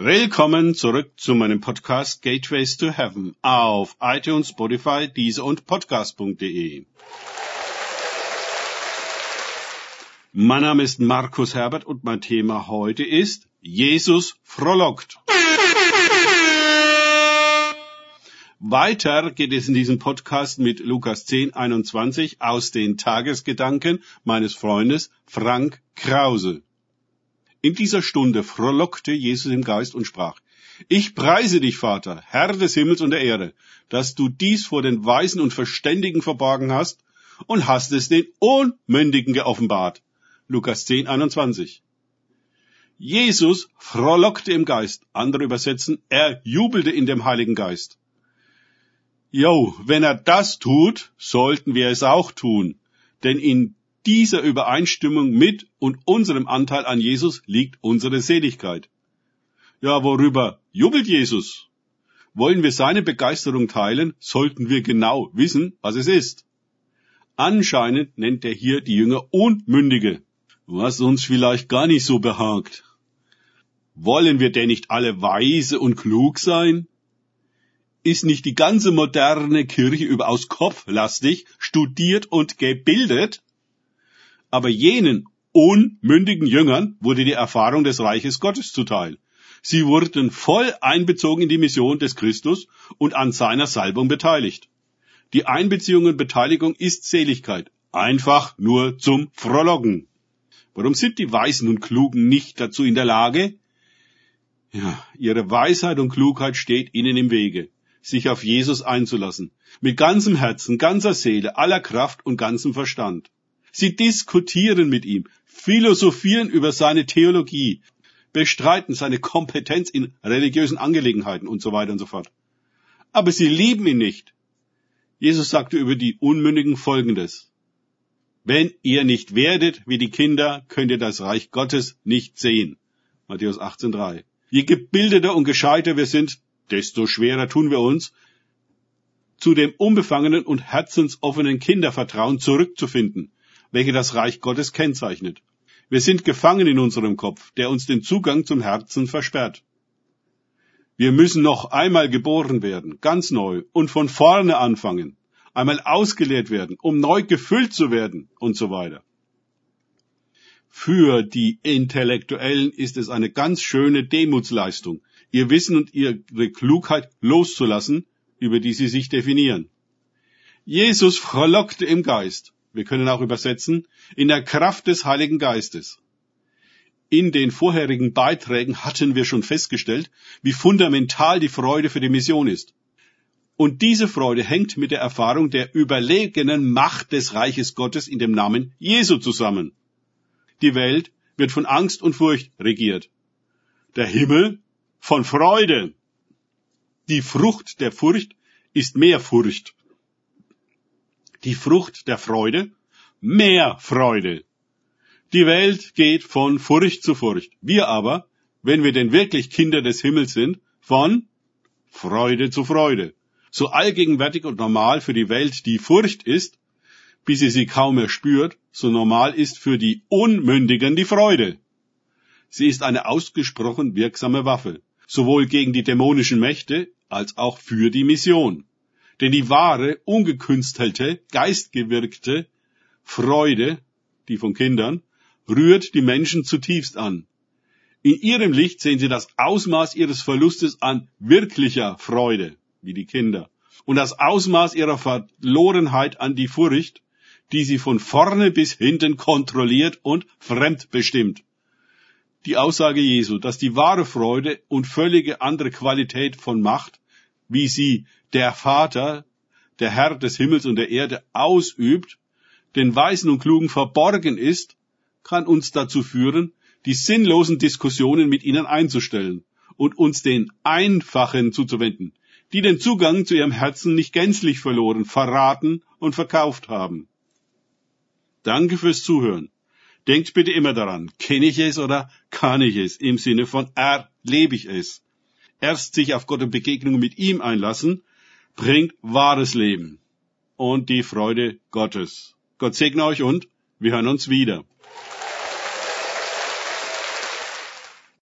Willkommen zurück zu meinem Podcast Gateways to Heaven auf iTunes, Spotify, Deezer und Podcast.de. Mein Name ist Markus Herbert und mein Thema heute ist Jesus frohlockt. Weiter geht es in diesem Podcast mit Lukas 10, 21 aus den Tagesgedanken meines Freundes Frank Krause. In dieser Stunde frohlockte Jesus im Geist und sprach, ich preise dich, Vater, Herr des Himmels und der Erde, dass du dies vor den Weisen und Verständigen verborgen hast und hast es den Unmündigen geoffenbart. Lukas 10, 21. Jesus frohlockte im Geist. Andere übersetzen, er jubelte in dem Heiligen Geist. Jo, wenn er das tut, sollten wir es auch tun. Denn in dieser Übereinstimmung mit und unserem Anteil an Jesus liegt unsere Seligkeit. Ja, worüber jubelt Jesus? Wollen wir seine Begeisterung teilen, sollten wir genau wissen, was es ist. Anscheinend nennt er hier die Jünger Unmündige, was uns vielleicht gar nicht so behagt. Wollen wir denn nicht alle weise und klug sein? ist nicht die ganze moderne Kirche überaus kopflastig, studiert und gebildet? Aber jenen unmündigen Jüngern wurde die Erfahrung des Reiches Gottes zuteil. Sie wurden voll einbezogen in die Mission des Christus und an seiner Salbung beteiligt. Die Einbeziehung und Beteiligung ist Seligkeit. Einfach nur zum Frohlocken. Warum sind die Weisen und Klugen nicht dazu in der Lage? Ja, ihre Weisheit und Klugheit steht ihnen im Wege sich auf Jesus einzulassen. Mit ganzem Herzen, ganzer Seele, aller Kraft und ganzem Verstand. Sie diskutieren mit ihm, philosophieren über seine Theologie, bestreiten seine Kompetenz in religiösen Angelegenheiten und so weiter und so fort. Aber sie lieben ihn nicht. Jesus sagte über die Unmündigen Folgendes. Wenn ihr nicht werdet wie die Kinder, könnt ihr das Reich Gottes nicht sehen. Matthäus 18,3. Je gebildeter und gescheiter wir sind, desto schwerer tun wir uns, zu dem unbefangenen und herzensoffenen Kindervertrauen zurückzufinden, welche das Reich Gottes kennzeichnet. Wir sind gefangen in unserem Kopf, der uns den Zugang zum Herzen versperrt. Wir müssen noch einmal geboren werden, ganz neu und von vorne anfangen, einmal ausgeleert werden, um neu gefüllt zu werden und so weiter. Für die Intellektuellen ist es eine ganz schöne Demutsleistung, ihr Wissen und ihre Klugheit loszulassen, über die sie sich definieren. Jesus frohlockte im Geist. Wir können auch übersetzen, in der Kraft des Heiligen Geistes. In den vorherigen Beiträgen hatten wir schon festgestellt, wie fundamental die Freude für die Mission ist. Und diese Freude hängt mit der Erfahrung der überlegenen Macht des Reiches Gottes in dem Namen Jesu zusammen. Die Welt wird von Angst und Furcht regiert. Der Himmel von Freude. Die Frucht der Furcht ist mehr Furcht. Die Frucht der Freude mehr Freude. Die Welt geht von Furcht zu Furcht. Wir aber, wenn wir denn wirklich Kinder des Himmels sind, von Freude zu Freude. So allgegenwärtig und normal für die Welt die Furcht ist, bis sie sie kaum mehr spürt, so normal ist für die Unmündigen die Freude. Sie ist eine ausgesprochen wirksame Waffe sowohl gegen die dämonischen Mächte als auch für die Mission. Denn die wahre, ungekünstelte, geistgewirkte Freude, die von Kindern, rührt die Menschen zutiefst an. In ihrem Licht sehen sie das Ausmaß ihres Verlustes an wirklicher Freude, wie die Kinder, und das Ausmaß ihrer Verlorenheit an die Furcht, die sie von vorne bis hinten kontrolliert und fremdbestimmt die Aussage Jesu, dass die wahre Freude und völlige andere Qualität von Macht, wie sie der Vater, der Herr des Himmels und der Erde ausübt, den Weisen und Klugen verborgen ist, kann uns dazu führen, die sinnlosen Diskussionen mit ihnen einzustellen und uns den Einfachen zuzuwenden, die den Zugang zu ihrem Herzen nicht gänzlich verloren, verraten und verkauft haben. Danke fürs Zuhören. Denkt bitte immer daran, kenne ich es oder kann ich es im Sinne von erlebe ich es. Erst sich auf Gott und Begegnungen mit ihm einlassen, bringt wahres Leben und die Freude Gottes. Gott segne euch und wir hören uns wieder.